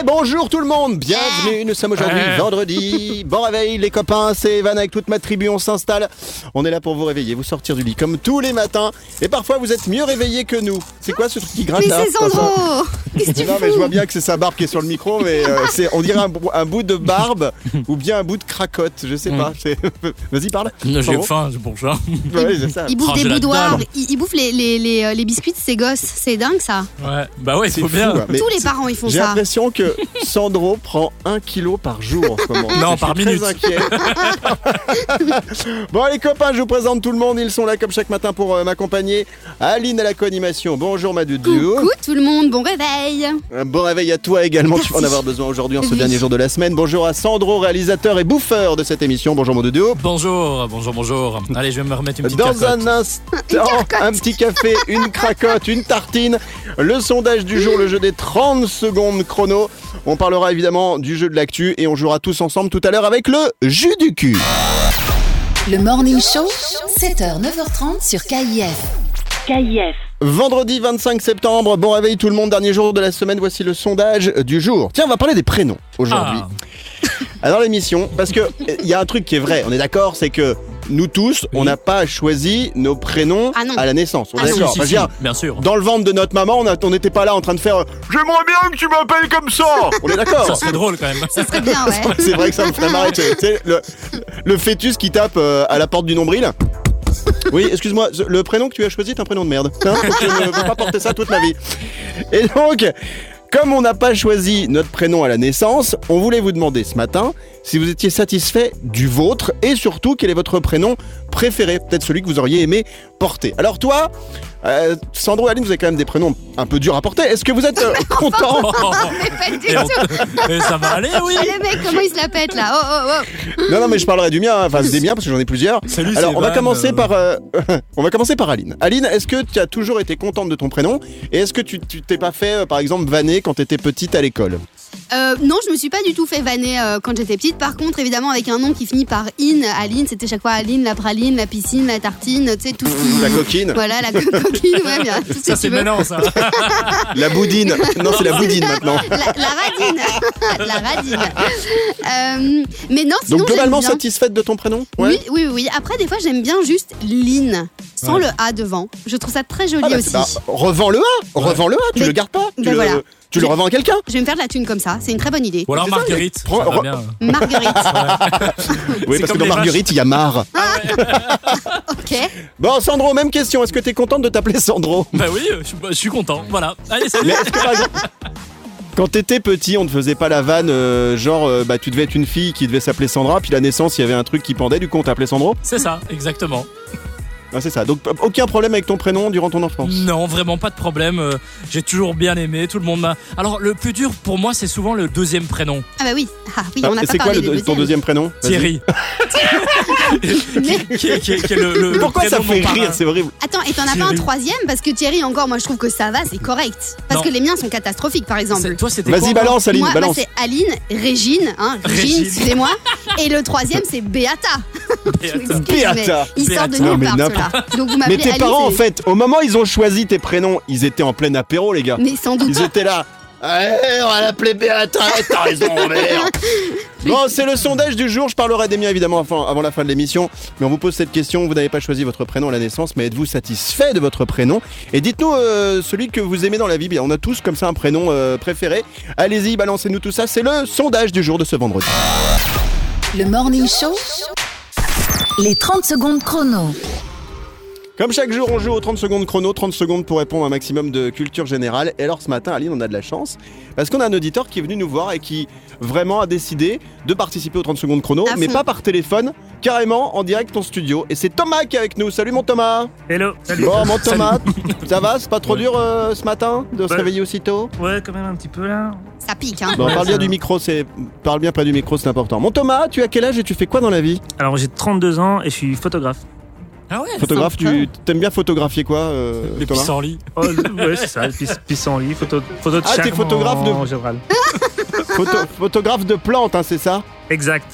Eh bonjour tout le monde, bienvenue, nous sommes aujourd'hui Ouais. vendredi. Bon réveil les copains, c'est Evan avec toute ma tribu, on s'installe. On est là pour vous réveiller, vous sortir du lit comme tous les matins. Et parfois vous êtes mieux réveillés que nous. C'est quoi ce truc qui gratte Mais là c'est Sandro Qu'est-ce que tu Non mais je vois bien que c'est sa barbe qui est sur le micro, mais euh, c'est, on dirait un, bou- un bout de barbe ou bien un bout de cracotte, je sais pas. c'est- Vas-y parle. J'ai faim, c'est pour ça. Ouais, c'est ça. Il bouffe Oh, des j'ai la boudoirs, dalle. il, il bouffe les, les, les, euh, les biscuits de ses gosses. C'est dingue ça. Ouais, bah ouais, C'est fou, bien. hein. Mais Tous les parents ils font J'ai ça. l'impression que Sandro prend un kilo par jour en ce moment. Non, Je suis par très minute. inquiet. bon les copains, je vous présente tout le monde. Ils sont là comme chaque matin pour euh, m'accompagner. Aline à la co-animation. Bonjour ma doudou. Coucou tout le monde, bon réveil. Un bon réveil à toi également. Tu vas en avoir besoin aujourd'hui en ce Oui. dernier jour de la semaine. Bonjour à Sandro, réalisateur et bouffeur de cette émission. Bonjour mon doudou. Bonjour, bonjour, bonjour. Allez, je vais me remettre une petite Dans un instant, un petit café, une cracotte, une tartine, le sondage du jour, le jeu des 30 secondes chrono. On parlera évidemment du jeu de l'actu et on jouera tous ensemble tout à l'heure avec le jus du cul. Le Morning Show, 7h, 9h30 sur KIF. Vendredi 25 septembre, bon réveil tout le monde, dernier jour de la semaine, voici le sondage du jour. Tiens, on va parler des prénoms aujourd'hui. Ah, Ah, dans l'émission, parce que il y a un truc qui est vrai, on est d'accord, c'est que nous tous, on n'a pas choisi nos prénoms Ah à la naissance. On est Ah non. d'accord. si, si, bien sûr. Dans le ventre de notre maman, on n'était pas là en train de faire J'aimerais bien que tu m'appelles comme ça On est Ça d'accord serait drôle quand même. Ça serait bien, ouais. C'est vrai que ça me ferait marrer. tu sais, tu le, le fœtus qui tape euh, à la porte du nombril. Oui, excuse-moi, le prénom que tu as choisi est un prénom de merde. Hein? Je ne veux pas porter ça toute ma vie. Et donc, comme on n'a pas choisi notre prénom à la naissance, on voulait vous demander ce matin si vous étiez satisfait du vôtre et surtout quel est votre prénom préféré, peut-être celui que vous auriez aimé porter. Alors toi, euh, Sandro et Aline, vous avez quand même des prénoms un peu durs à porter. Est-ce que vous êtes euh, content Mais pas du tout. ça va aller, oui. Les mecs, comment ils se la pètent là Oh oh oh Non, non, mais je parlerai du mien, hein, enfin des miens parce que j'en ai plusieurs. Salut, Alors, on va Van, commencer euh, par, euh, on va commencer par Aline. Aline, est-ce que tu as toujours été contente de ton prénom? Et est-ce que tu t'es pas fait, euh, par exemple, vanner quand tu étais petite à l'école? Euh, Non, je me suis pas du tout fait vanner euh, quand j'étais petite. Par contre, évidemment, avec un nom qui finit par in, Aline, c'était chaque fois Aline, la praline, la piscine, la tartine, tu sais, tout ce qui. La coquine, Voilà, la co- coquine, ouais, bien. Tout ce Ça, que c'est tu veux. maintenant, ça. la boudine. Non, c'est la boudine maintenant. La, la radine. la radine. Euh, mais non, sinon. Donc globalement j'aime bien. satisfaite de ton prénom Oui, oui, oui. Après, des fois, j'aime bien juste Lynn, sans Ouais. le A devant. Je trouve ça très joli Ah bah, aussi. bah, revends le A, revends le A, tu Mais- le gardes pas, tu ben le, voilà. tu le revends à quelqu'un. Je vais me faire de la thune comme ça. C'est une très bonne idée. Ou alors Marguerite. Prends- ça va re- bien. Marguerite. Oui, parce que dans Marguerite, il y a marre. ok. Bon, Sandro, même question. Est-ce que tu es contente de t'appeler Sandro? Bah oui, je suis- content. Voilà. Allez, salut. Mais est-ce que par exemple, quand t'étais petit, on ne faisait pas la vanne, euh, genre, euh, bah, tu devais être une fille qui devait s'appeler Sandra, puis la naissance, il y avait un truc qui pendait, du coup, on t'appelait Sandro? C'est ça, exactement. Ah, c'est ça. Donc, aucun problème avec ton prénom durant ton enfance Non, vraiment pas de problème. euh, J'ai toujours bien aimé. Tout le monde m'a. Alors, le plus dur pour moi, c'est souvent le deuxième prénom. Ah bah oui. Ah oui, Ah, on pas C'est quoi parlé le- des ton deuxième prénom? Thierry. qui, qui est, qui est- qui est le, le- le Pourquoi ça prénom de fait mon parrain? rire C'est horrible. Attends, et t'en as pas un Thierry. troisième? Parce que Thierry, encore, moi je trouve que ça va, c'est correct. Parce Non. que les miens sont catastrophiques, par C'est- exemple. Toi, c'était Vas-y, balance, Aline, moi, bah, balance. c'est Aline, Régine, hein, Régine, Régine. excusez-moi. Et le troisième, c'est Beata. Je Beata. m'excuse, Ils sortent de Beata. Non, nulle mais part, Donc vous Mais tes parents, en fait, au moment où ils ont choisi tes prénoms, ils étaient en plein apéro, les gars. Mais sans doute. Ils étaient là. Ouais, on va l'appeler Béata, t'as raison, merde. Bon, c'est le sondage du jour. Je parlerai des miens évidemment avant, avant la fin de l'émission. Mais on vous pose cette question. Vous n'avez pas choisi votre prénom à la naissance, mais êtes-vous satisfait de votre prénom? Et dites-nous euh, celui que vous aimez dans la vie. Bien, on a tous comme ça un prénom euh, préféré. Allez-y, balancez-nous tout ça. C'est le sondage du jour de ce vendredi. Le Morning Show, les 30 secondes chrono. Comme chaque jour, on joue aux 30 secondes chrono, 30 secondes pour répondre à un maximum de culture générale. Et alors ce matin, Aline, on a de la chance parce qu'on a un auditeur qui est venu nous voir et qui vraiment a décidé de participer aux 30 secondes chrono, À mais fond. pas par téléphone, carrément en direct en studio. Et c'est Thomas qui est avec nous. Salut mon Thomas Hello, salut. Bon, mon Thomas, ça va? C'est pas trop dur euh, ce matin de se réveiller aussitôt? Ouais, quand même un petit peu là. Ça pique, hein. Bon, Ouais, parle ça bien va. micro, c'est parle bien près du micro, c'est important. Mon Thomas, tu as quel âge et tu fais quoi dans la vie? Alors j'ai 32 ans et je suis photographe. Ah ouais Photographe, tu t'aimes bien photographier quoi, euh, Les Thomas pissenlits. Oh, ouais, c'est ça, pis- pissenlit, photo, photo de Ah, t'es photographe de- en général. Photo- Photographe de plantes, hein, c'est ça Exact.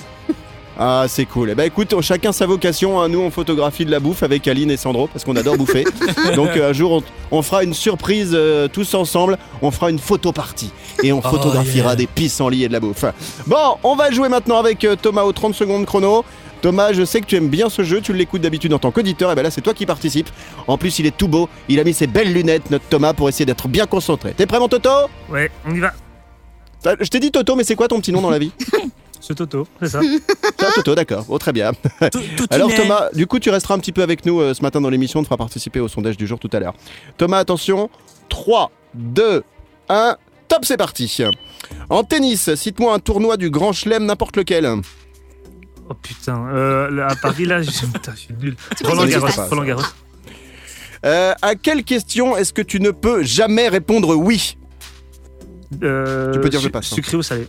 Ah, c'est cool. Eh ben écoute, chacun sa vocation. hein. Nous, on photographie de la bouffe avec Aline et Sandro parce qu'on adore bouffer. Donc euh, un jour, on, on fera une surprise euh, tous ensemble. On fera une photo partie et on Oh, photographiera yeah. des pissenlits et de la bouffe. Bon, on va jouer maintenant avec euh, Thomas aux 30 secondes chrono. Thomas, je sais que tu aimes bien ce jeu, tu l'écoutes d'habitude en tant qu'auditeur, et ben là c'est toi qui participes. En plus, il est tout beau, il a mis ses belles lunettes, notre Thomas, pour essayer d'être bien concentré. T'es prêt mon Toto? Ouais, on y va. Je t'ai dit Toto, mais c'est quoi ton petit nom dans la vie? Ce Toto, c'est ça. C'est un Toto, d'accord. Oh, très bien. Tout, tout Alors. Thomas, du coup tu resteras un petit peu avec nous euh, ce matin dans l'émission, on te fera participer au sondage du jour tout à l'heure. Thomas, attention, 3, 2, 1, top c'est parti. En tennis, cite-moi un tournoi du Grand Chelem n'importe lequel. Oh putain, euh, là, à Paris, là, je, putain, je suis nul. Roland Garros, Roland Garros. Euh, à quelle question est-ce que tu ne peux jamais répondre oui? Euh, Tu peux dire je passe, hein. Sucré ou salé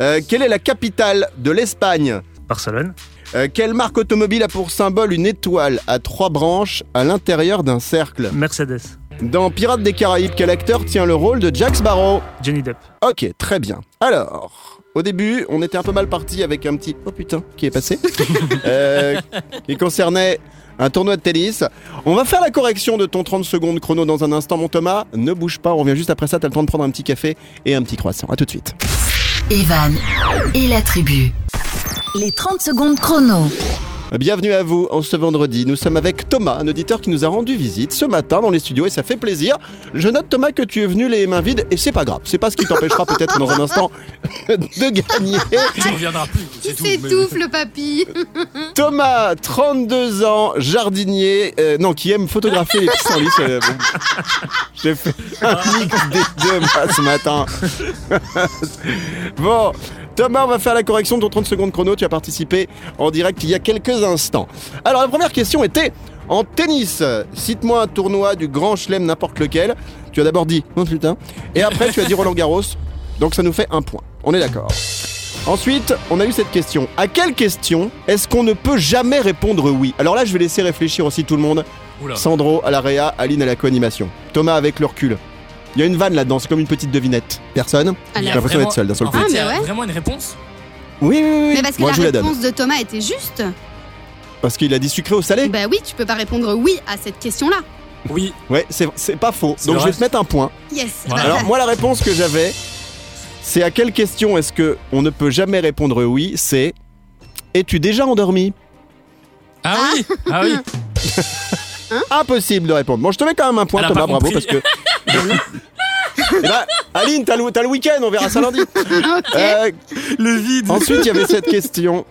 Euh, Quelle est la capitale de l'Espagne? Barcelone. Euh, Quelle marque automobile a pour symbole une étoile à trois branches à l'intérieur d'un cercle? Mercedes. Dans Pirates des Caraïbes, quel acteur tient le rôle de Jack Sparrow? Johnny Depp. Ok, très bien. Alors, au début, on était un peu mal parti avec un petit oh putain qui est passé, euh, qui concernait un tournoi de tennis. On va faire la correction de ton 30 secondes chrono dans un instant, mon Thomas. Ne bouge pas, on revient juste après ça. T'as le temps de prendre un petit café et un petit croissant. À tout de suite. Evan et la tribu. Les 30 secondes chrono. Bienvenue à vous en ce vendredi. Nous sommes avec Thomas, un auditeur qui nous a rendu visite ce matin dans les studios et ça fait plaisir. Je note Thomas que tu es venu les mains vides et c'est pas grave. C'est pas ce qui t'empêchera peut-être dans un instant de gagner. Tu reviendras plus. Il C'est tout. mais- s'étouffe le papy. Thomas, 32 ans, jardinier, euh, non, qui aime photographier les pissenlits. bon. J'ai fait un mix des deux, moi, ce matin. bon, Thomas, on va faire la correction de ton 30 secondes chrono. Tu as participé en direct il y a quelques instants. Alors, la première question était en tennis. Cite-moi un tournoi du Grand Chelem, n'importe lequel. Tu as d'abord dit, oh putain. Et après, tu as dit Roland Garros. Donc, ça nous fait un point. On est d'accord. Ensuite, on a eu cette question. À quelle question est-ce qu'on ne peut jamais répondre oui? Alors là, je vais laisser réfléchir aussi tout le monde. Oula. Sandro à la réa, Aline à la co-animation. Thomas avec le recul. Il y a une vanne là-dedans, c'est comme une petite devinette. Personne y J'ai a l'impression d'être seul d'un seul En coup. Ah, mais ouais. vraiment une réponse Oui, oui, oui. Mais parce que Moi, la je vous la donne. réponse de Thomas était juste. Parce qu'il a dit sucré au salé Bah oui, tu peux pas répondre oui à cette question-là. Oui. Ouais, c'est c'est pas faux. C'est Donc je vais te mettre un point. Yes. Voilà. Alors moi, la réponse que j'avais, c'est à quelle question est-ce que on ne peut jamais répondre oui C'est es-tu déjà endormi? Ah oui. Ah oui. Impossible de répondre. Bon, je te mets quand même un point, Elle a Thomas, pas bravo, compris. parce que. Eh ben, Aline, t'as le, week-end, on verra ça lundi. Euh, Le vide. ensuite, il y avait cette question.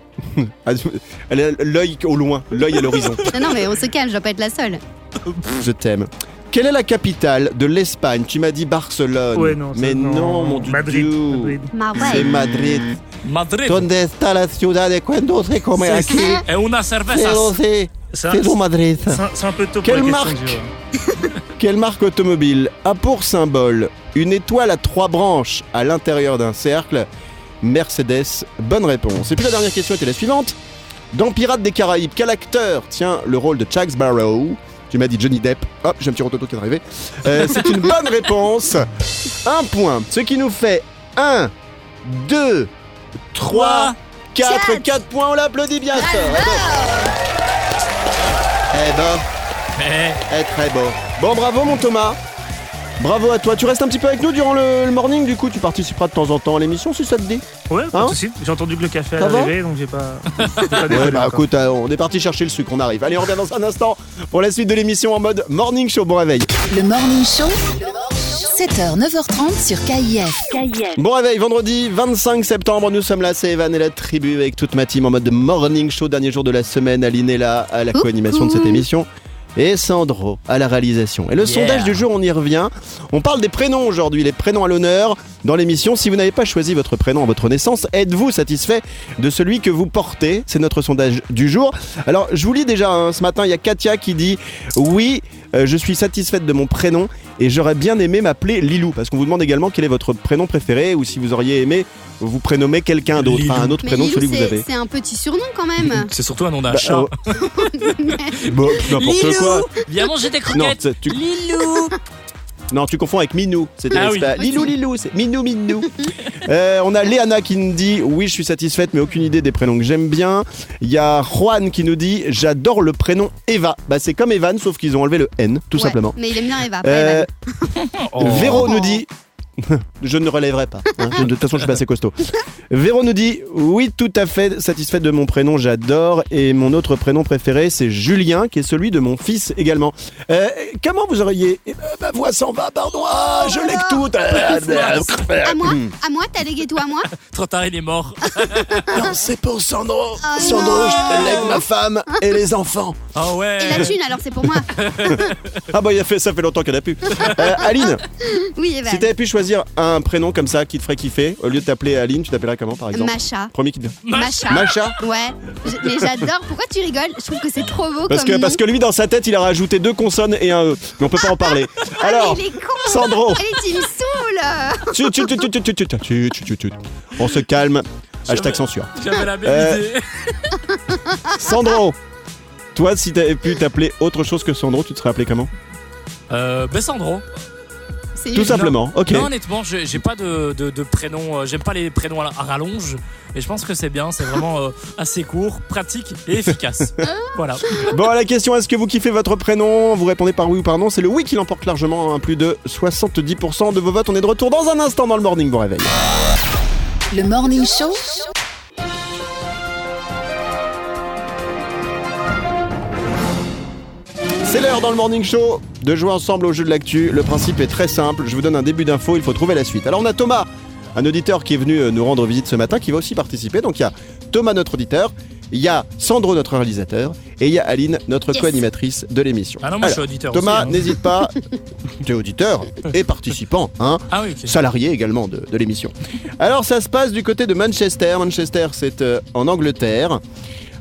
Elle a l'œil au loin, l'œil à l'horizon. Ah non, mais on se calme, je dois pas être la seule. Je t'aime. Quelle est la capitale de l'Espagne? Tu m'as dit Barcelone. Ouais, non. ça, Mais non, mon dieu. Madrid. Madrid. C'est. Madrid. Madrid. Donde está la ciudad de cuando se come C'est- aquí? Et una cerveza. Madrid. c'est un- peu tôt pour Quelle la marque. Quelle marque automobile a pour symbole une étoile à trois branches à l'intérieur d'un cercle? Mercedes. Bonne réponse. Et puis la dernière question était la suivante. Dans Pirates des Caraïbes, quel acteur tient le rôle de Jack Sparrow Tu m'as dit Johnny Depp. Hop, j'ai un petit rototo qui est arrivé. Euh, C'est une bonne réponse. Un point. Ce qui nous fait 1, 2, 3, 4. Quatre. 4 points. On l'applaudit bien fort. Eh ben. Eh, très beau. Bon, bravo mon Thomas. Bravo à toi. Tu restes un petit peu avec nous durant le, le morning, du coup, tu participeras de temps en temps à l'émission si ça te dit. Ouais, pas Hein. J'ai entendu que le café allait arriver, donc j'ai pas. Ouais, bah encore. écoute, euh, on est parti chercher le sucre, on arrive. Allez, on revient dans un instant pour la suite de l'émission en mode morning show. Bon réveil. Le Morning Show, 7h, 9h30 sur KIF. Bon réveil, vendredi 25 septembre, nous sommes là, c'est Evan et la tribu avec toute ma team en mode morning show, dernier jour de la semaine. Aline est là à la co-animation de cette émission. Et Sandro à la réalisation. Et le Yeah. sondage du jour, on y revient. On parle des prénoms aujourd'hui, les prénoms à l'honneur dans l'émission. Si vous n'avez pas choisi votre prénom à votre naissance, êtes-vous satisfait de celui que vous portez? C'est notre sondage du jour. Alors, je vous lis déjà, hein, ce matin, il y a Katia qui dit Oui, euh, je suis satisfaite de mon prénom et j'aurais bien aimé m'appeler Lilou. Parce qu'on vous demande également quel est votre prénom préféré ou si vous auriez aimé vous prénommez quelqu'un d'autre, Lilou. enfin, un autre Mais prénom que Lilou, celui que vous c'est avez. c'est un petit surnom quand même. C'est surtout un nom d'un Bah, chat. oh. Bon, n'importe Lilou, quoi. viens manger des Non, croquettes. tu, Lilou. non, tu confonds avec Minou. C'était Ah c'est oui. pas Lilou Lilou, c'est Minou Minou. Euh, on a Léana qui nous dit oui, je suis satisfaite, mais aucune idée des prénoms que j'aime bien. Il y a Juan qui nous dit j'adore le prénom Eva. Bah c'est comme Evan, sauf qu'ils ont enlevé le N, tout Ouais, simplement. Mais il aime bien Eva. pas Euh, Evan. Oh. Véro nous dit. je ne relèverai pas. hein. De toute façon, je suis pas assez costaud. Véro nous dit Oui, tout à fait satisfaite de mon prénom, j'adore. Et mon autre prénom préféré, c'est Julien, qui est celui de mon fils également. Euh, comment vous auriez. Eh ben, ma voix s'en va, pardon. Ah, je lègue tout. À moi. À moi T'as légué tout à moi Trop tard, il est mort. Non, c'est pour Sandro. Oh Sandro, non. je te lègue ma femme et les enfants. Ah ouais. Et la thune alors c'est pour moi. Ah, bah, il a fait, ça fait longtemps qu'elle a pu. Euh, Aline, Oui Evan. si t'avais pu choisir un prénom comme ça qui te ferait kiffer, au lieu de t'appeler Aline, tu t'appellerais comment par exemple Macha. Premier qui te Macha. Macha Ouais. Je- Mais j'adore. Pourquoi tu rigoles Je trouve que c'est trop beau Parce comme que, nom. parce que lui, dans sa tête, il a rajouté deux consonnes et un E. Mais on peut pas en parler. Alors, Ah, il est con. Sandro. Allez, tu me saoules. tu, tu, tu, tu, tu, tu, tu, tu, tu, tu, tu. on se calme. Hashtag censure. J'avais la même Euh, idée. Sandro, toi, si t'avais pu t'appeler autre chose que Sandro, tu te serais appelé comment Euh, ben Sandro. C'est Tout simplement. Ok. Non, honnêtement, j'ai pas de, de, de prénom. euh, J'aime pas les prénoms à, à rallonge. Et je pense que c'est bien. C'est vraiment euh, assez court, pratique et efficace. voilà. Bon, à la question, est-ce que vous kiffez votre prénom? Vous répondez par oui ou par non. C'est le oui qui l'emporte largement. hein. Plus de 70% de vos votes. On est de retour dans un instant dans le morning. Bon réveil. Le Morning Show C'est l'heure dans le morning show de jouer ensemble au jeu de l'actu. Le principe est très simple. Je vous donne un début d'info, il faut trouver la suite. Alors on a Thomas, un auditeur qui est venu euh, nous rendre visite ce matin, qui va aussi participer. Donc il y a Thomas, notre auditeur, il y a Sandro, notre réalisateur, et il y a Aline, notre Yes. co-animatrice de l'émission. Ah non, moi je suis auditeur Thomas, aussi. hein. n'hésite pas. tu es auditeur et participant, hein Ah oui, salarié également de, de l'émission. Alors ça se passe du côté de Manchester. Manchester, c'est euh, en Angleterre.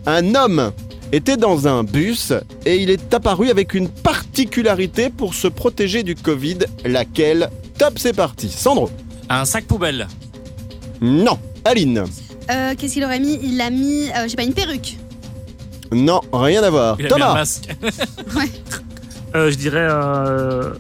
Un homme était dans un bus et il est apparu avec une particularité pour se protéger du Covid. Laquelle Top, c'est parti. Sandro Un sac poubelle. Non. Aline Euh, Qu'est-ce qu'il aurait mis? Il a mis, euh, je sais pas, une perruque. Non, rien à voir. Il a mis un Thomas masque. Euh, je dirais. euh,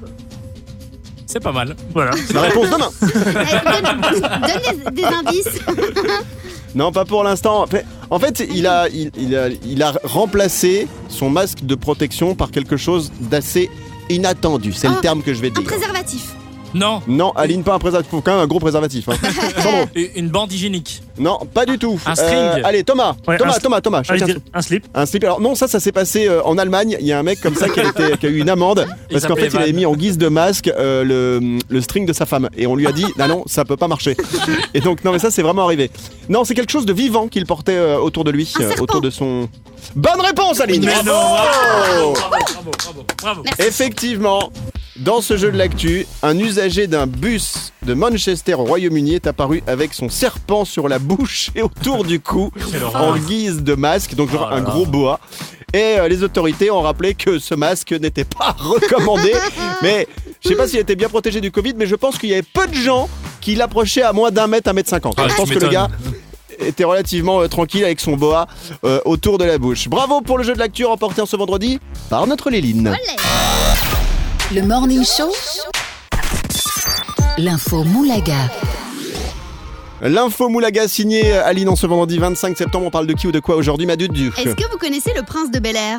C'est pas mal. Voilà. La réponse demain. Eh, donne donne des, des indices. Non, pas pour l'instant. En fait- il a, il, il a, il a remplacé son masque de protection par quelque chose d'assez inattendu. C'est le Ah, terme que je vais Un dire. préservatif. Non. Non, Aline, pas un préservatif. Faut quand même un gros préservatif. hein. Sandro Une bande hygiénique. Non, pas du tout. Euh, Un string. allez, Thomas. Ouais, Thomas, un- Thomas, Thomas. Ah, chacun un slip. un slip. Alors non, ça, ça s'est passé euh, en Allemagne. Il y a un mec comme ça qui a, été- qui a eu une amende parce qu'en s'appelait fait, il avait Van. mis en guise de masque euh, le, le string de sa femme et on lui a dit non, non, ça peut pas marcher. Et donc non, mais ça, c'est vraiment arrivé. Non, c'est quelque chose de vivant qu'il portait euh, autour de lui, euh, autour de son. Bonne réponse, Aline. Mais non, Bravo bravo, bravo, bravo, bravo. Merci. Effectivement, dans ce jeu de l'actu, un usager d'un bus de Manchester au Royaume-Uni est apparu avec son serpent sur la bouche et autour du cou en guise de masque, donc genre Oh un gros boa. Et euh, les autorités ont rappelé que ce masque n'était pas recommandé. mais je sais pas s'il était bien protégé du Covid, mais je pense qu'il y avait peu de gens qui l'approchaient à moins d'un mètre, un mètre cinquante. Ah, je pense que le gars était relativement euh, tranquille avec son boa euh, autour de la bouche. Bravo pour le jeu de l'actu remporté en ce vendredi par notre Léline. Olé. Le Morning Show L'info Moulaga. L'info Moulaga signée Aline en ce vendredi 25 septembre. On parle de qui ou de quoi aujourd'hui, ma dude Est-ce que vous connaissez le prince de Bel Air?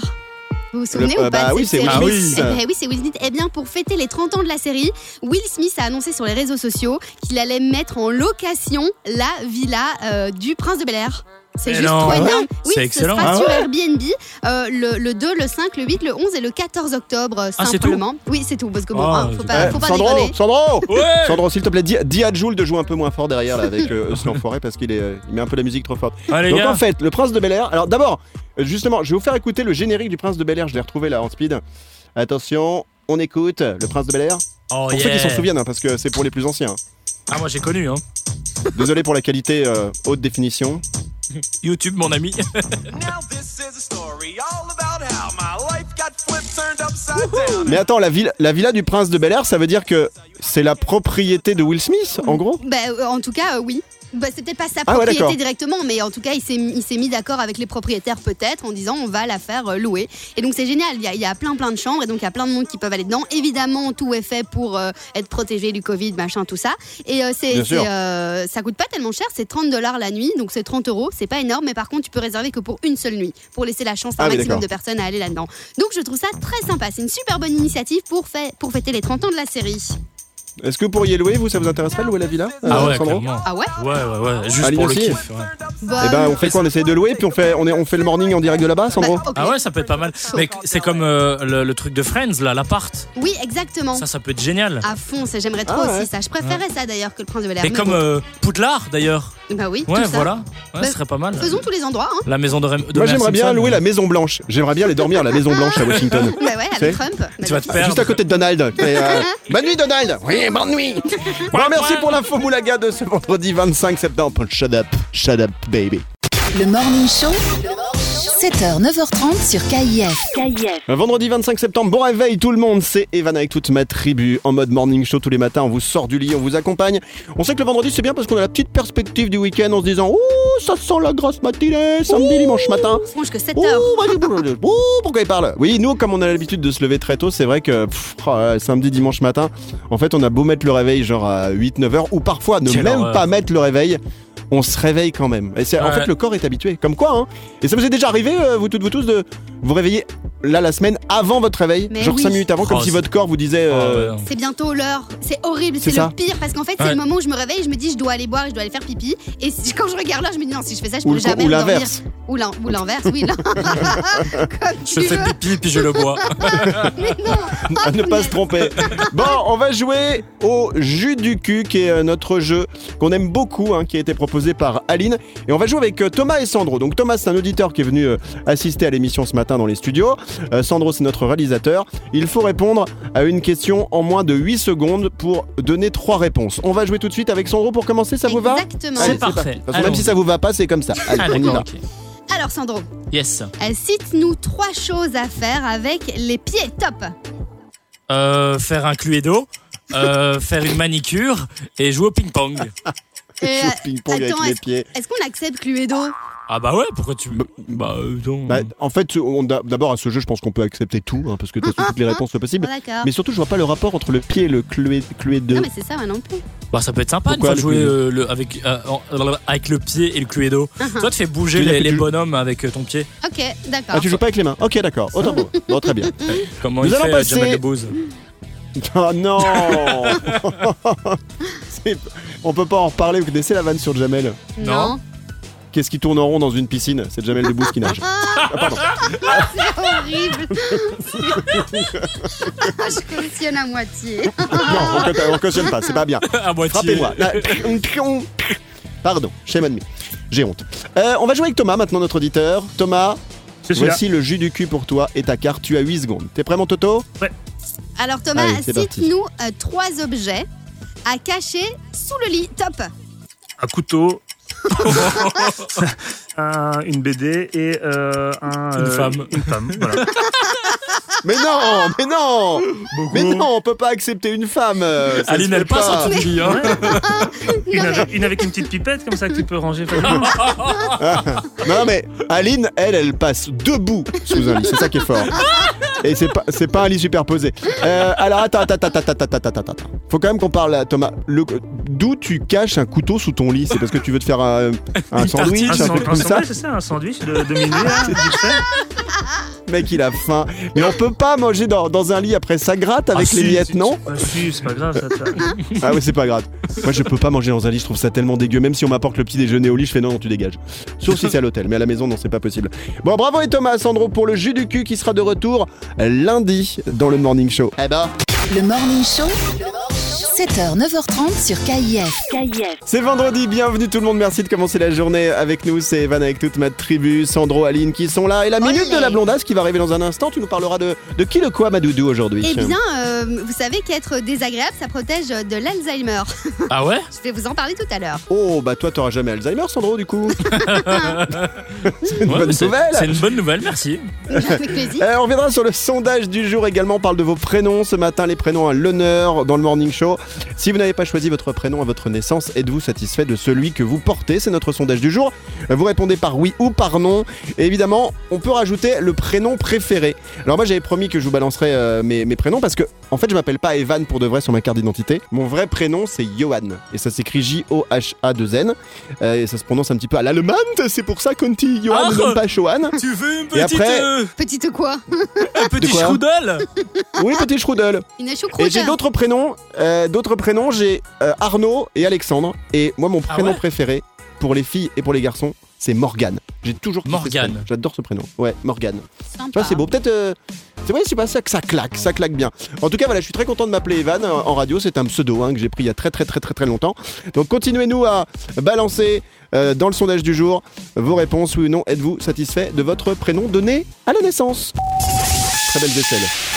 Vous vous souvenez Le- ou pas bah de oui, c'est Will Smith. Eh ben oui, c'est Will Smith. Eh bien, pour fêter les 30 ans de la série, Will Smith a annoncé sur les réseaux sociaux qu'il allait mettre en location la villa euh, du prince de Bel Air. C'est juste non. trop Ah ouais énorme. Oui, C'est ce excellent. sera Ah sur Airbnb euh, le, le 2, le 5, le 8, le 11 et le 14 octobre, Ah, c'est simplement. oui, c'est tout, parce que bon, Ah, hein, faut c'est pas, faut pas Sandro. Sandro Ouais. Sandro, s'il te plaît, dis, dis à Jules de jouer un peu moins fort derrière là, avec euh, ce l'enfoiré parce qu'il est, euh, il met un peu la musique trop forte. Allez, Donc gars. en fait, le prince de Bel Air. Alors d'abord, euh, justement, je vais vous faire écouter le générique du prince de Bel Air. Je l'ai retrouvé là en speed. Attention, on écoute le prince de Bel Air. Oh, Pour ceux qui s'en souviennent, hein, parce que c'est pour les plus anciens. Ah, moi j'ai connu, hein. Désolé pour la qualité euh, haute définition. YouTube, mon ami. Mais attends, la, villa, la villa du prince de Bel Air, ça veut dire que c'est la propriété de Will Smith, en gros? Bah, euh, en tout cas, euh, oui. Bah, peut-être pas sa Ah ouais, propriété directement, mais en tout cas, il s'est mis d'accord avec les propriétaires peut-être en disant on va la faire euh, louer. Et donc c'est génial, il y, a, il y a plein plein de chambres et donc il y a plein de monde qui peuvent aller dedans. Évidemment, tout est fait pour euh, être protégé du Covid, machin, tout ça. Et euh, c'est euh, ça coûte pas tellement cher, c'est 30 dollars la nuit, donc c'est 30 euros, c'est pas énorme, mais par contre tu peux réserver que pour une seule nuit, pour laisser la chance à un Ah maximum de personnes à aller là-dedans. Donc je trouve ça très sympa, c'est une super bonne initiative pour, fait, pour fêter les 30 ans de la série. Est-ce que vous pourriez louer, vous, ça vous intéresserait de louer la villa Ah euh, ouais, Sandro clairement. Ah ouais Ouais, ouais, ouais. Juste Aline pour le aussi kiff. ouais. Bah, Eh ben, on fait quoi On essaye de louer, puis on fait, on, est, on fait le morning en direct de là-bas, Sandro bah, ok. Ah ouais, ça peut être pas mal. Mais c'est comme euh, le, le truc de Friends, là, l'appart. Oui, exactement. Ça, ça peut être génial. À fond, ça, j'aimerais trop Ah ouais. aussi ça. Je préférais ça d'ailleurs que le prince de Bel Air. Et mais comme bon. euh, Poudlard, d'ailleurs. Bah oui, Ouais, tout ça. voilà. Ouais, Bah, ce serait pas mal. Faisons tous les endroits. Hein. La maison de, Rem- de Moi, Homer j'aimerais bien Simpson. louer la Maison Blanche. J'aimerais bien aller dormir à la Maison Blanche à Washington. Bah ouais, C'est- avec Trump. Tu vas te perdre. Juste à côté de Donald. Et, euh, bonne nuit, Donald. Oui, bonne nuit. Bon, merci pour l'info Moulaga de ce vendredi 25 septembre. Shut up, shut up, baby. Le Morning Show, 7h, 9h30 sur KIF. Un Vendredi 25 septembre, bon réveil tout le monde, c'est Evan avec toute ma tribu en mode morning show tous les matins, on vous sort du lit, on vous accompagne. On sait que le vendredi c'est bien parce qu'on a la petite perspective du week-end en se disant Ouh, ça sent la grosse matinée, samedi, dimanche matin. Franchement, jusque 7 Ouh, pourquoi il parle? Oui, nous, comme on a l'habitude de se lever très tôt, c'est vrai que pff, oh samedi, dimanche matin, en fait, on a beau mettre le réveil genre à 8-9 heures, ou parfois ne Quelle même pas mettre le réveil, on se réveille quand même. Et c'est- En fait, le corps est habitué. Comme quoi, hein Et ça vous est déjà arrivé, euh, vous toutes, vous tous, de vous réveiller là la semaine avant votre réveil? Mais Genre oui. 5 minutes avant, comme Oh, si c'est- votre corps vous disait. euh, ouais. C'est bientôt l'heure. C'est horrible, C'est le pire parce qu'en fait, c'est Ouais. le moment où je me réveille, je me dis je dois aller boire je dois aller faire pipi. Et si- quand je regarde là, je me dis non, si je fais ça, je Ou, pourrai le- jamais ou dormir. l'inverse. Ou l'in- ou l'inverse, oui. Je tu fais veux. pipi puis je le bois. Mais non. à ne pas se tromper. Bon, on va jouer au jus du cul, qui est euh, notre jeu qu'on aime beaucoup, hein, qui a été proposé par Aline. Et on va jouer avec euh, Thomas et Sandro. Donc Thomas, c'est un auditeur qui est venu euh, assister à l'émission ce matin dans les studios. Euh, Sandro, c'est notre réalisateur. Il faut répondre à une question en moins de 8 secondes pour donner trois réponses. On va jouer tout de suite avec Sandro pour commencer, ça vous va Exactement. C'est parfait. façon, même si ça vous va pas, c'est comme ça. Allez, Ah, on y va. Alors Sandro, Yes. euh, cite-nous trois choses à faire avec les pieds. Top. Euh, faire un cluedo, euh, faire une manicure et jouer au ping-pong. Et, Joue au ping-pong avec attends, les est-ce- pieds. Est-ce qu'on accepte Cluedo? Ah bah ouais, pourquoi tu... Bah euh, non. Bah, en fait, d'abord à ce jeu, je pense qu'on peut accepter tout, hein, parce que tu as toutes les réponses possibles. Ah, D'accord. Mais surtout, je vois pas le rapport entre le pied et le clué, clué de. Non mais c'est ça moi non plus. Bah ça peut être sympa Pourquoi de jouer euh, le, avec, euh, avec le pied et le cluedo. Toi tu fais bouger les, que les tu- bonhommes avec euh, ton pied. Ok, d'accord. Ah, tu joues pas avec les mains Ok, d'accord. Autant moi. Bon, très bien. Comment Nous il allons fait euh, passer- Jamel Debbouze? Oh non C'est- On peut pas en reparler, vous connaissez la vanne sur Jamel? Non. Qu'est-ce qui tourne en rond dans une piscine? C'est Jamel Debbouze qui nage. Ah, pardon. C'est horrible. Je cautionne à moitié. Non, on, cautionne- on cautionne pas, c'est pas bien. à moitié. Frappez-moi. Là. Pardon, shame on me. J'ai honte. Euh, on va jouer avec Thomas maintenant, notre auditeur. Thomas, là. voici le jus du cul pour toi et ta carte. Tu as 8 secondes. T'es prêt, mon Toto? Alors Thomas, Allez, c'est parti. cite-nous euh, trois objets à cacher sous le lit. Top. Un couteau, un- une BD et euh, un, Une euh, femme. Une femme, voilà. Mais non, mais non Mais non, on peut pas accepter une femme. euh, ça Aline se fait elle passe pas. en dessous du lit, hein. Une avec, une avec une petite pipette comme ça que tu peux ranger facilement. Non mais Aline, elle, elle passe debout sous un lit. C'est ça qui est fort. Et c'est pas, c'est pas un lit superposé. Euh, alors attends, attends, attends, attends, attends, attends, attends, attends. Faut quand même qu'on parle, à Thomas. Le- D'où tu caches un couteau sous ton lit? C'est parce que tu veux te faire un, sandwich, Un, un san- truc un comme ça? sandwich, c'est ça, un sandwich de, de minuit, là, vite fait. Mec, il a faim. Mais on peut pas manger dans, dans un lit après ça gratte avec Ah, les si, miettes, si, non Ah, si, c'est pas grave, ça. ça. Ah ouais, c'est pas grave. Moi, je peux pas manger dans un lit, je trouve ça tellement dégueu. Même si on m'apporte le petit déjeuner au lit, je fais non, non, tu dégages. Sauf si c'est à l'hôtel, mais à la maison, non, c'est pas possible. Bon, bravo et Thomas Sandro pour le jus du cul qui sera de retour lundi dans le Morning Show. Eh ben, Le Morning Show, 7h, 9h30 sur KIF. c'est vendredi, bienvenue tout le monde, merci de commencer la journée avec nous. C'est Evan avec toute ma tribu, Sandro, Aline qui sont là. Et la minute Olé. de la blondasse qui va arriver dans un instant, tu nous parleras de, de qui le quoi, ma doudou, aujourd'hui Eh bien, euh, euh, vous savez qu'être désagréable, ça protège de l'Alzheimer. Ah ouais Je vais vous en parler tout à l'heure. Oh, bah toi, t'auras jamais Alzheimer, Sandro, du coup. c'est une Ouais, bonne mais c'est- nouvelle. C'est une bonne nouvelle, merci. Avec plaisir. Euh, on reviendra sur le sondage du jour également. On parle de vos prénoms. Ce matin, les prénoms à l'honneur dans le morning show. Si vous n'avez pas choisi votre prénom à votre naissance, êtes-vous satisfait de celui que vous portez C'est notre sondage du jour. Vous répondez par oui ou par non. Et évidemment, on peut rajouter le prénom préféré. Alors moi, j'avais promis que je vous balancerais euh, mes, mes prénoms parce que, en fait, je m'appelle pas Evan pour de vrai sur ma carte d'identité. Mon vrai prénom, c'est Johan. Et ça s'écrit J-O-H-A-2-N. Euh, et ça se prononce un petit peu à l'allemande. C'est pour ça qu'on dit Johan, Ah. pas Johan. Tu veux une Et après- euh, Petite quoi un petit strudel Oui, petit Schrudel. Une Et j'ai d'autres prénoms. euh, d'autres prénoms, j'ai euh, Arnaud et Alexandre. Et moi, mon Ah prénom ouais préféré pour les filles et pour les garçons, c'est Morgane. J'ai toujours kiffé Morgane. J'adore ce prénom. Ouais, Morgane. Tu Sympa. vois, c'est beau. Peut-être. euh, c'est vrai, c'est pas ça que ça claque, ça claque bien. En tout cas, voilà, je suis très content de m'appeler Evan euh, en radio. C'est un pseudo hein, que j'ai pris il y a très très très très très longtemps. Donc continuez-nous à balancer euh, dans le sondage du jour vos réponses, oui ou non. Êtes-vous satisfait de votre prénom donné à la naissance? Très belle vaisselle.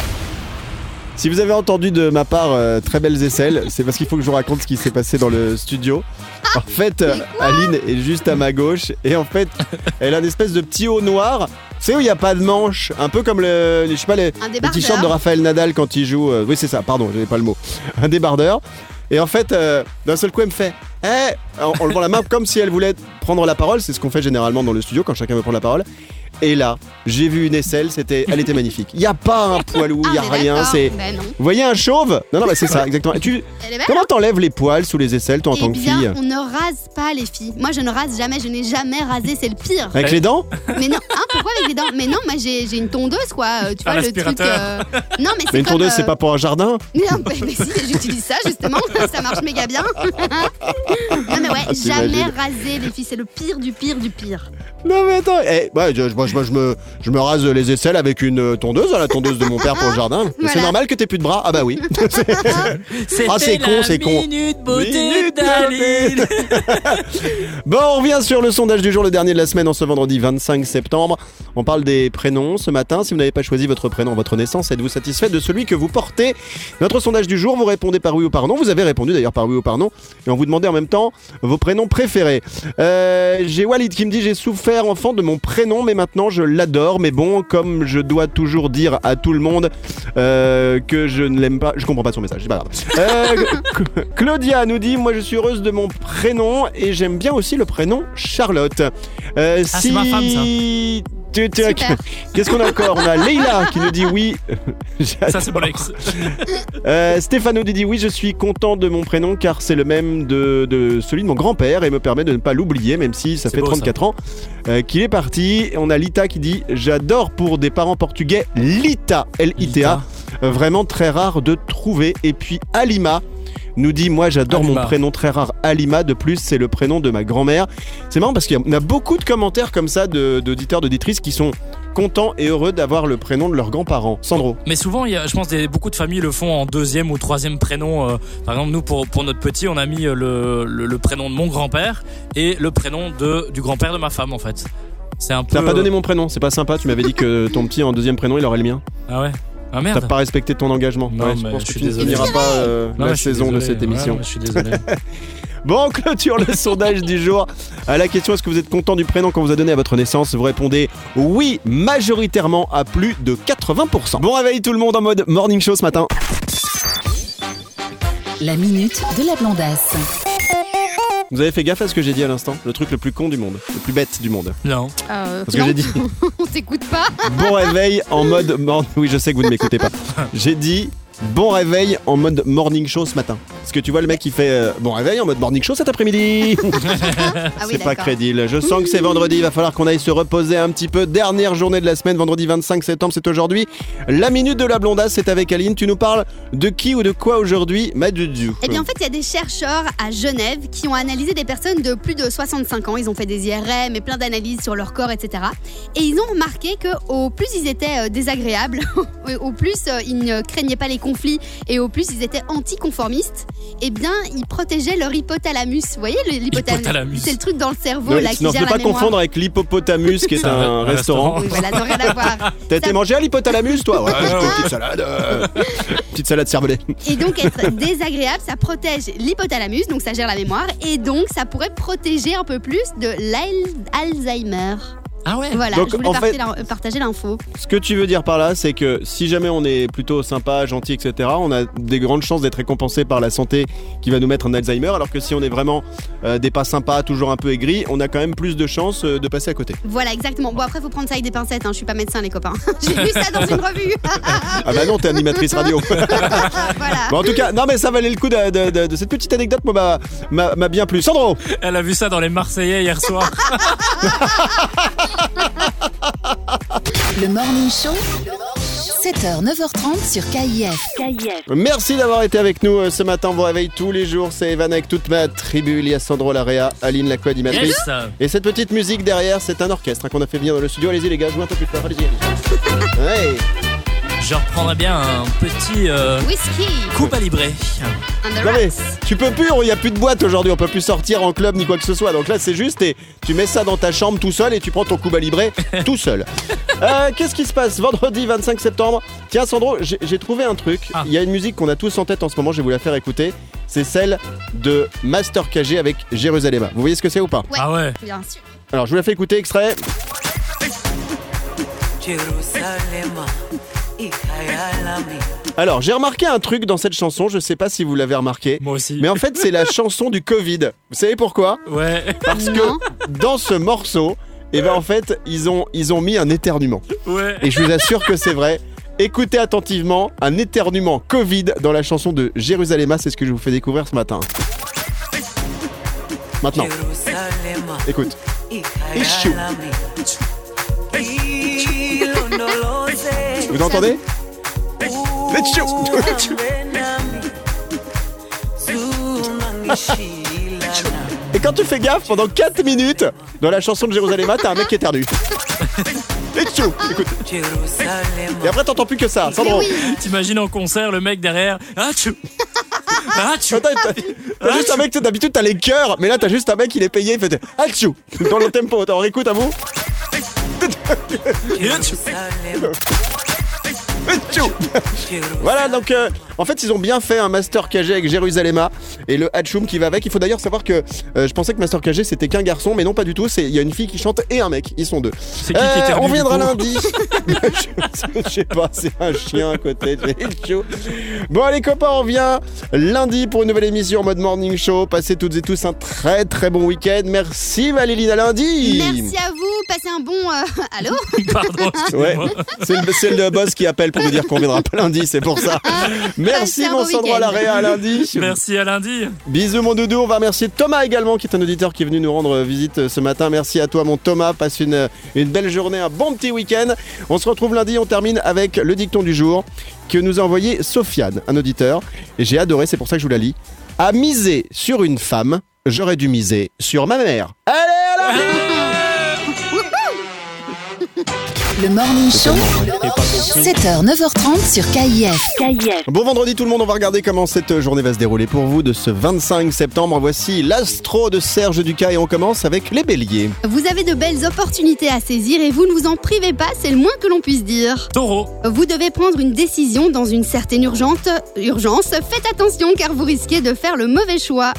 Si vous avez entendu de ma part euh, très belles aisselles, c'est parce qu'il faut que je vous raconte ce qui s'est passé dans le studio. En fait, euh, Aline est juste à ma gauche et en fait, elle a une espèce de petit haut noir. Sais où il n'y a pas de manche, un peu comme le, je sais pas, les, Un le débardeur. t-shirt de Raphaël Nadal quand il joue. euh, oui, c'est ça, pardon, j'avais pas le mot. Un débardeur. Et en fait, euh, d'un seul coup, elle me fait Eh en, en levant la main comme si elle voulait prendre la parole. C'est ce qu'on fait généralement dans le studio quand chacun veut prendre la parole. Et là, j'ai vu une aisselle, c'était, elle était magnifique. Il n'y a pas un poilou, il n'y Ah, a rien. d'accord. C'est, Ben non. vous voyez un chauve? Non, non, bah c'est ça, exactement. Et tu, Elle est belle. comment t'enlèves les poils sous les aisselles, toi, en Eh tant que bien, fille? on ne rase pas les filles. Moi, je ne rase jamais. Je n'ai jamais rasé. C'est le pire. Avec les dents? Mais non, hein, pourquoi avec les dents? Mais non, moi j'ai j'ai une tondeuse quoi. euh, Tu Un vois le truc. aspirateur. euh, Non, mais c'est Mais une comme, tondeuse, euh, c'est pas pour un jardin? Non, mais, mais si, j'utilise ça justement, ça marche méga bien. non, mais ouais, Ah, jamais t'imagines. raser les filles, c'est le pire du pire du pire. Non, mais attends, eh, ouais, je, moi, je, moi, je me, je me rase les aisselles avec une euh, tondeuse, la tondeuse de mon père pour le jardin. Mais C'est Voilà. normal que t'aies plus de bras Ah bah oui. Ah, c'est con, c'est con. Minute beauté Minute d'Aline. Bon, on revient sur le sondage du jour, le dernier de la semaine, en ce vendredi 25 septembre. On parle des prénoms ce matin. Si vous n'avez pas choisi votre prénom votre naissance, êtes-vous satisfait de celui que vous portez? Notre sondage du jour, vous répondez par oui ou par non. Vous avez répondu d'ailleurs par oui ou par non. Et on vous demandait en même temps vos prénoms préférés. Euh, j'ai Walid qui me dit J'ai souffert enfant de mon prénom, mais maintenant je l'adore. Mais bon, comme je dois toujours dire à tout le monde euh, que je ne l'aime pas, je comprends pas son message, c'est pas grave. Euh, Cl- Claudia nous dit Moi je suis heureuse de mon prénom et j'aime bien aussi le prénom Charlotte. Euh, Ah, c'est ma femme, ça. Qu'est-ce qu'on a encore? On a Leila qui nous dit oui. Ça, c'est mon ex. Euh, Stéphane nous dit oui, je suis content de mon prénom car c'est le même de, de celui de mon grand-père et me permet de ne pas l'oublier même si ça fait beau, 34 ans euh, qu'il est parti. On a Lita qui dit j'adore pour des parents portugais Lita, L-I-T-A. Euh, vraiment très rare de trouver. Et puis Alima nous dit moi j'adore mon prénom très rare Alima de plus c'est le prénom de ma grand-mère c'est marrant parce qu'il y a- beaucoup de commentaires comme ça de- d'auditeurs d'auditrices qui sont contents et heureux d'avoir le prénom de leurs grands-parents Sandro Mais souvent, il y a, je pense que beaucoup de familles le font en deuxième ou troisième prénom. euh, par exemple, nous, pour, pour notre petit, on a mis euh, le, le, le prénom de mon grand-père et le prénom de, du grand-père de ma femme, en fait. C'est un peu. T'as pas donné mon prénom, c'est pas sympa. Tu m'avais dit que ton petit en deuxième prénom il aurait le mien. Ah ouais Ah T'as pas respecté ton engagement. Non, Ouais, je mais pense je que suis tu ne désolé. finiras pas euh, Non, la saison de cette Ouais, émission. je suis désolé. Bon, on clôture le sondage du jour. À la question est-ce que vous êtes content du prénom qu'on vous a donné à votre naissance? Vous répondez oui, majoritairement à plus de 80%. Bon réveil tout le monde en mode morning show ce matin. La minute de la blondasse. Vous avez fait gaffe à ce que j'ai dit à l'instant? Le truc le plus con du monde, le plus bête du monde. non. Euh, Parce que non, j'ai dit on t'écoute pas. bon réveil en mode morning. Oui, je sais que vous ne m'écoutez pas. J'ai dit bon réveil en mode morning show ce matin. Parce que tu vois le mec qui fait euh, bon réveil en mode morning show cet après-midi. Ah oui, c'est pas d'accord. crédible. Je sens que c'est vendredi, il va falloir qu'on aille se reposer un petit peu. Dernière journée de la semaine, vendredi 25 septembre, c'est aujourd'hui. La minute de la blondasse, c'est avec Aline. Tu nous parles de qui ou de quoi aujourd'hui Madudu. Eh bien, en fait, il y a des chercheurs à Genève qui ont analysé des personnes de plus de 65 ans. Ils ont fait des IRM et plein d'analyses sur leur corps, etc. Et ils ont remarqué que au plus ils étaient euh, désagréables, au plus euh, ils ne craignaient pas les conflits et au plus ils étaient anticonformistes, eh bien, ils protégeaient leur hypothalamus. Vous voyez, l'hypothalamus Hypothalamus. C'est le truc dans le cerveau Ouais, là qui non, gère ne la pas mémoire. confondre avec l'hippopotamus qui est un un, re- restaurant. restaurant. Oui, voilà, non, rien à voir. T'as été mangé à l'hypothalamus toi? Ouais, Ouais, j'ai pris une ouais. petite salade. euh, petite salade cervelée. Et donc être désagréable, ça protège l'hypothalamus, donc ça gère la mémoire, et donc ça pourrait protéger un peu plus de l'Alzheimer. Ah ouais Voilà, Donc, je voulais en fait- partager l'in- partager l'info. Ce que tu veux dire par là, c'est que si jamais on est plutôt sympa, gentil, etc., on a des grandes chances d'être récompensé par la santé qui va nous mettre un Alzheimer, alors que si on est vraiment euh, des pas sympas, toujours un peu aigris, on a quand même plus de chances euh, de passer à côté. Voilà, exactement. Bon, après, faut prendre ça avec des pincettes, hein. je suis pas médecin, les copains. J'ai vu ça dans une revue. Ah bah non, t'es animatrice radio. voilà. bon, en tout cas, non mais ça valait le coup de, de- de- de cette petite anecdote, moi, m'a bien plu. Sandro Elle a vu ça dans les Marseillais hier soir. Le Morning Show, 7h, 9h30 sur KIF. Merci d'avoir été avec nous euh, ce matin. On vous réveille tous les jours. C'est Evan avec toute ma tribu. Il y a Sandro Larea, Aline la co-animatrice. Yes Et cette petite musique derrière, c'est un orchestre hein, qu'on a fait venir dans le studio. Allez-y les gars, jouez un peu plus fort. Allez-y, allez-y. Je reprendrais bien un petit euh, Whisky. Cuba Libre. And the Non mais tu peux plus, il n'y a plus de boîte aujourd'hui, on peut plus sortir en club ni quoi que ce soit. Donc là c'est juste et tu mets ça dans ta chambre tout seul et tu prends ton Cuba Libre tout seul. Euh, Qu'est-ce qui se passe vendredi 25 septembre? Tiens Sandro, j'ai trouvé un truc. Il Ah. y a une musique qu'on a tous en tête en ce moment, je vais vous la faire écouter. C'est celle de Master KG avec Jérusalem. Vous voyez ce que c'est ou pas? Ouais. Ah ouais Bien sûr. Alors je vous la fais écouter extrait. Lami. Alors j'ai remarqué un truc dans cette chanson, je sais pas si vous l'avez remarqué. Moi aussi. Mais en fait c'est la chanson du Covid. Vous savez pourquoi Ouais. Parce Non. que dans ce morceau, et ben en fait, ils ont, ils ont mis un éternuement. Ouais. Et je vous assure que c'est vrai. Écoutez attentivement un éternuement Covid dans la chanson de Jérusalem, c'est ce que je vous fais découvrir ce matin. Maintenant, écoute. Vous entendez zungangishilana. Et quand tu fais gaffe, pendant 4 minutes, dans la chanson de Jérusalem, t'as un mec qui éternue. Écoute. Jerusalema, Et après, t'entends plus que ça. Sandro. Oui. T'imagines en concert le mec derrière. Ah tu. Ah. Attends, t'as t'as juste un mec, tu sais, d'habitude t'as les cœurs, mais là t'as juste un mec, il est payé, il fait Achou dans le tempo. Attends, on réécoute à vous. Voilà, donc euh, en fait ils ont bien fait un Master KG avec Jérusalema et le Hachoum qui va avec. Il faut d'ailleurs savoir que euh, je pensais que Master KG c'était qu'un garçon, mais non pas du tout. C'est il y a une fille qui chante et un mec. Ils sont deux. C'est qui qui Euh, on du viendra coup lundi. je, je sais pas, c'est un chien à côté. chaud. Bon allez copains, on revient lundi pour une nouvelle émission en mode morning show. Passez toutes et tous un très très bon week-end. Merci Valéline, à lundi. Merci à vous. Passez un bon. euh, Allô? Pardon. Ouais, c'est le, c'est le boss qui appelle pour nous dire qu'on viendra pas lundi, c'est pour ça. Merci Passez un mon Sandro l'arrêt à lundi. Merci à lundi. Bisous mon doudou, on va remercier Thomas également qui est un auditeur qui est venu nous rendre visite euh, ce matin. Merci à toi mon Thomas, passe une, une belle journée, un bon petit week-end. On se retrouve lundi, on termine avec le dicton du jour que nous a envoyé Sofiane, un auditeur. Et j'ai adoré, c'est pour ça que je vous la lis. À miser sur une femme, j'aurais dû miser sur ma mère. Allez, à lundi Le Morning Show, 7h, 9h30 sur KIF. Bon vendredi tout le monde, on va regarder comment cette journée va se dérouler pour vous de ce 25 septembre. Voici l'astro de Serge Ducas et on commence avec les béliers. Vous avez de belles opportunités à saisir et vous ne vous en privez pas, c'est le moins que l'on puisse dire. Taureau. Vous devez prendre une décision dans une certaine urgente urgence. Faites attention car vous risquez de faire le mauvais choix.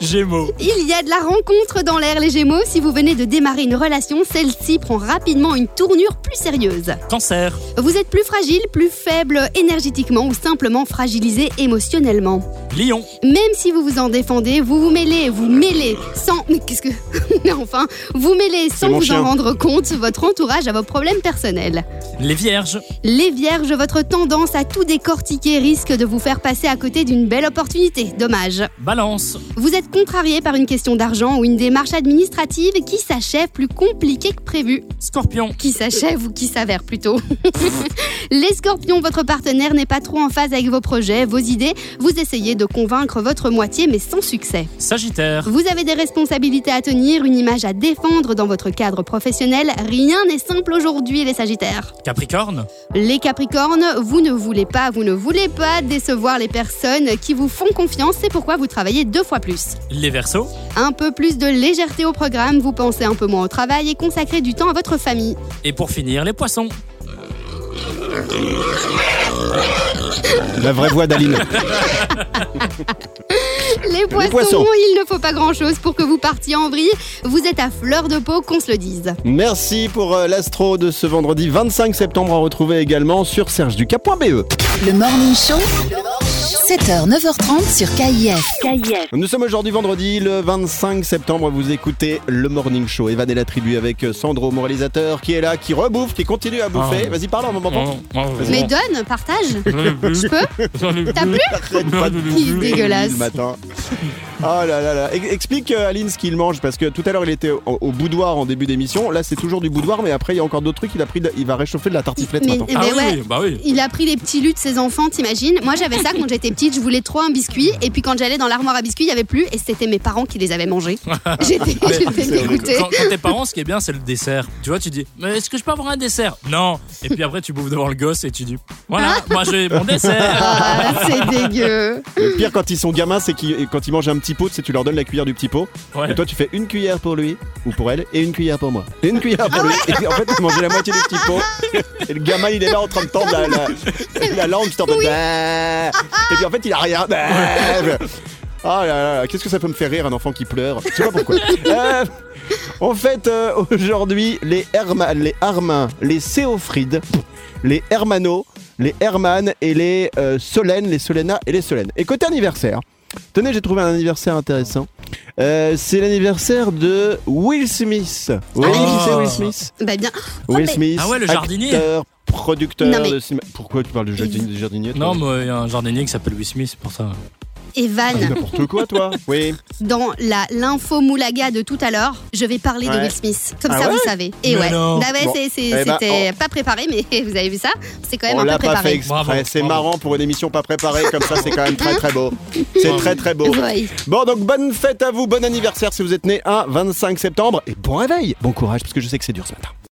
Gémeaux. Il y a de la rencontre dans l'air les Gémeaux. Si vous venez de démarrer une relation, celle-ci prend rapidement une tournure plus plus sérieuse. Cancer. Vous êtes plus fragile, plus faible énergétiquement ou simplement fragilisé émotionnellement. Lion. Même si vous vous en défendez, vous vous mêlez, vous mêlez sans. Mais qu'est-ce que. Mais enfin, vous mêlez sans vous chien. en rendre compte votre entourage à vos problèmes personnels. Les vierges. Les vierges, votre tendance à tout décortiquer risque de vous faire passer à côté d'une belle opportunité. Dommage. Balance. Vous êtes contrarié par une question d'argent ou une démarche administrative qui s'achève plus compliquée que prévu. Scorpion. Qui s'achève ou qui s'avère plutôt. Les scorpions, votre partenaire n'est pas trop en phase avec vos projets, vos idées. Vous essayez de convaincre votre moitié, mais sans succès. Sagittaire. Vous avez des responsabilités à tenir, une image à défendre dans votre cadre professionnel. Rien n'est simple aujourd'hui, les sagittaires. Capricorne. Les capricornes, vous ne voulez pas, vous ne voulez pas décevoir les personnes qui vous font confiance, c'est pourquoi vous travaillez deux fois plus. Les versos. Un peu plus de légèreté au programme, vous pensez un peu moins au travail et consacrez du temps à votre famille. Et pour finir, les poissons. La vraie voix d'Aline. Les poissons, poissons. il ne faut pas grand-chose pour que vous partiez en vrille. Vous êtes à fleur de peau, qu'on se le dise. Merci pour euh, l'astro de ce vendredi 25 septembre à retrouver également sur sergeducap.be. Le Morning Show, 7h, 9h30 sur KIF. Nous sommes aujourd'hui vendredi le 25 septembre. Vous écoutez le Morning Show. Evan et la tribu avec Sandro, mon réalisateur, qui est là, qui rebouffe, qui continue à bouffer. Ah. Vas-y, parle un moment. Oh, Vas-y. Mais donne, partage. Je peux T'as plus Arrête pas de Il est dégueulasse. le matin. Oh là là là. Ex- Explique euh, Aline ce qu'il mange parce que tout à l'heure il était au, au boudoir en début d'émission. Là c'est toujours du boudoir mais après il y a encore d'autres trucs. Il a pris, de- il va réchauffer de la tartiflette Mais- maintenant. Ah Mais oui, ouais. oui, bah oui. Il a pris les petits lus de ses enfants, t'imagines Moi j'avais ça quand j'étais petite, je voulais trop un biscuit et puis quand j'allais dans l'armoire à biscuits, il y avait plus et c'était mes parents qui les avaient mangés. J'étais j'étais dégoûtée. Quand, quand tes parents, ce qui est bien, c'est le dessert. Tu vois, tu dis, mais est-ce que je peux avoir un dessert? Non. Et puis après, tu bouffes devant le gosse et tu dis, voilà, moi j'ai mon dessert. Ah, c'est dégueu. Le pire quand ils sont gamins c'est qu'ils quand ils mangent un petit pot, c'est tu leur donnes la cuillère du petit pot. Ouais. Et toi tu fais une cuillère pour lui ou pour elle et une cuillère pour moi. Et une cuillère pour lui. Et en fait tu manges la moitié du petit pot. Et le gamin il est là en train de tendre la, la, la langue qui tente de... Et puis en fait il a rien. Ah là là, là, qu'est-ce que ça peut me faire rire un enfant qui pleure Je sais pas pourquoi. Euh, en fait, euh, aujourd'hui, les Herman, les Armin, les Céophrides, les Hermano, les Herman et les euh, Solène, les Solena et les Solène. Et côté anniversaire, tenez, j'ai trouvé un anniversaire intéressant. Euh, c'est l'anniversaire de Will Smith. Oui, Ah. qui c'est Will Smith Bah bien. Will mais- Smith. Ah ouais, le jardinier. Acteur, producteur Non, mais- de cinéma. Pourquoi tu parles de jardinier, de jardinier toi Non, mais il y a un jardinier qui s'appelle Will Smith, c'est pour ça. Evan, Ah, N'importe quoi, toi. Oui. dans la l'info moulaga de tout à l'heure, je vais parler de. Will Smith. Comme Ah ça, ouais vous savez. Et Mais ouais. non. Bah ouais, Bon. Eh ben, c'était pas préparé, mais vous avez vu ça C'est quand même On un l'a peu pas fait préparé. c'est marrant pour une émission pas préparée comme ça. C'est quand même très très beau. C'est très très beau. Ouais. Bon donc bonne fête à vous, bon anniversaire si vous êtes né un 25 septembre et bon réveil, bon courage parce que je sais que c'est dur ce matin.